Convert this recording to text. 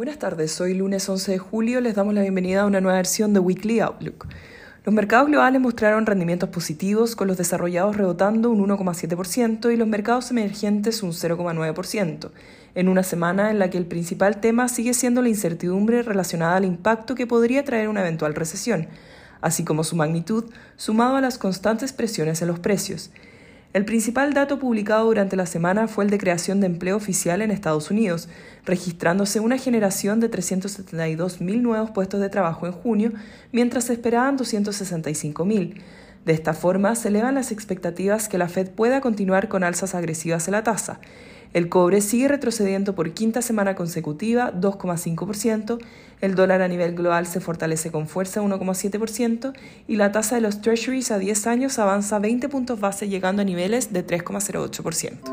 Buenas tardes, hoy lunes 11 de julio les damos la bienvenida a una nueva versión de Weekly Outlook. Los mercados globales mostraron rendimientos positivos, con los desarrollados rebotando un 1,7% y los mercados emergentes un 0,9%, en una semana en la que el principal tema sigue siendo la incertidumbre relacionada al impacto que podría traer una eventual recesión, así como su magnitud, sumado a las constantes presiones en los precios. El principal dato publicado durante la semana fue el de creación de empleo oficial en Estados Unidos, registrándose una generación de 372.000 nuevos puestos de trabajo en junio, mientras se esperaban 265.000. De esta forma, se elevan las expectativas que la Fed pueda continuar con alzas agresivas en la tasa. El cobre sigue retrocediendo por quinta semana consecutiva, 2,5%, el dólar a nivel global se fortalece con fuerza, 1,7%, y la tasa de los treasuries a 10 años avanza 20 puntos base llegando a niveles de 3,08%.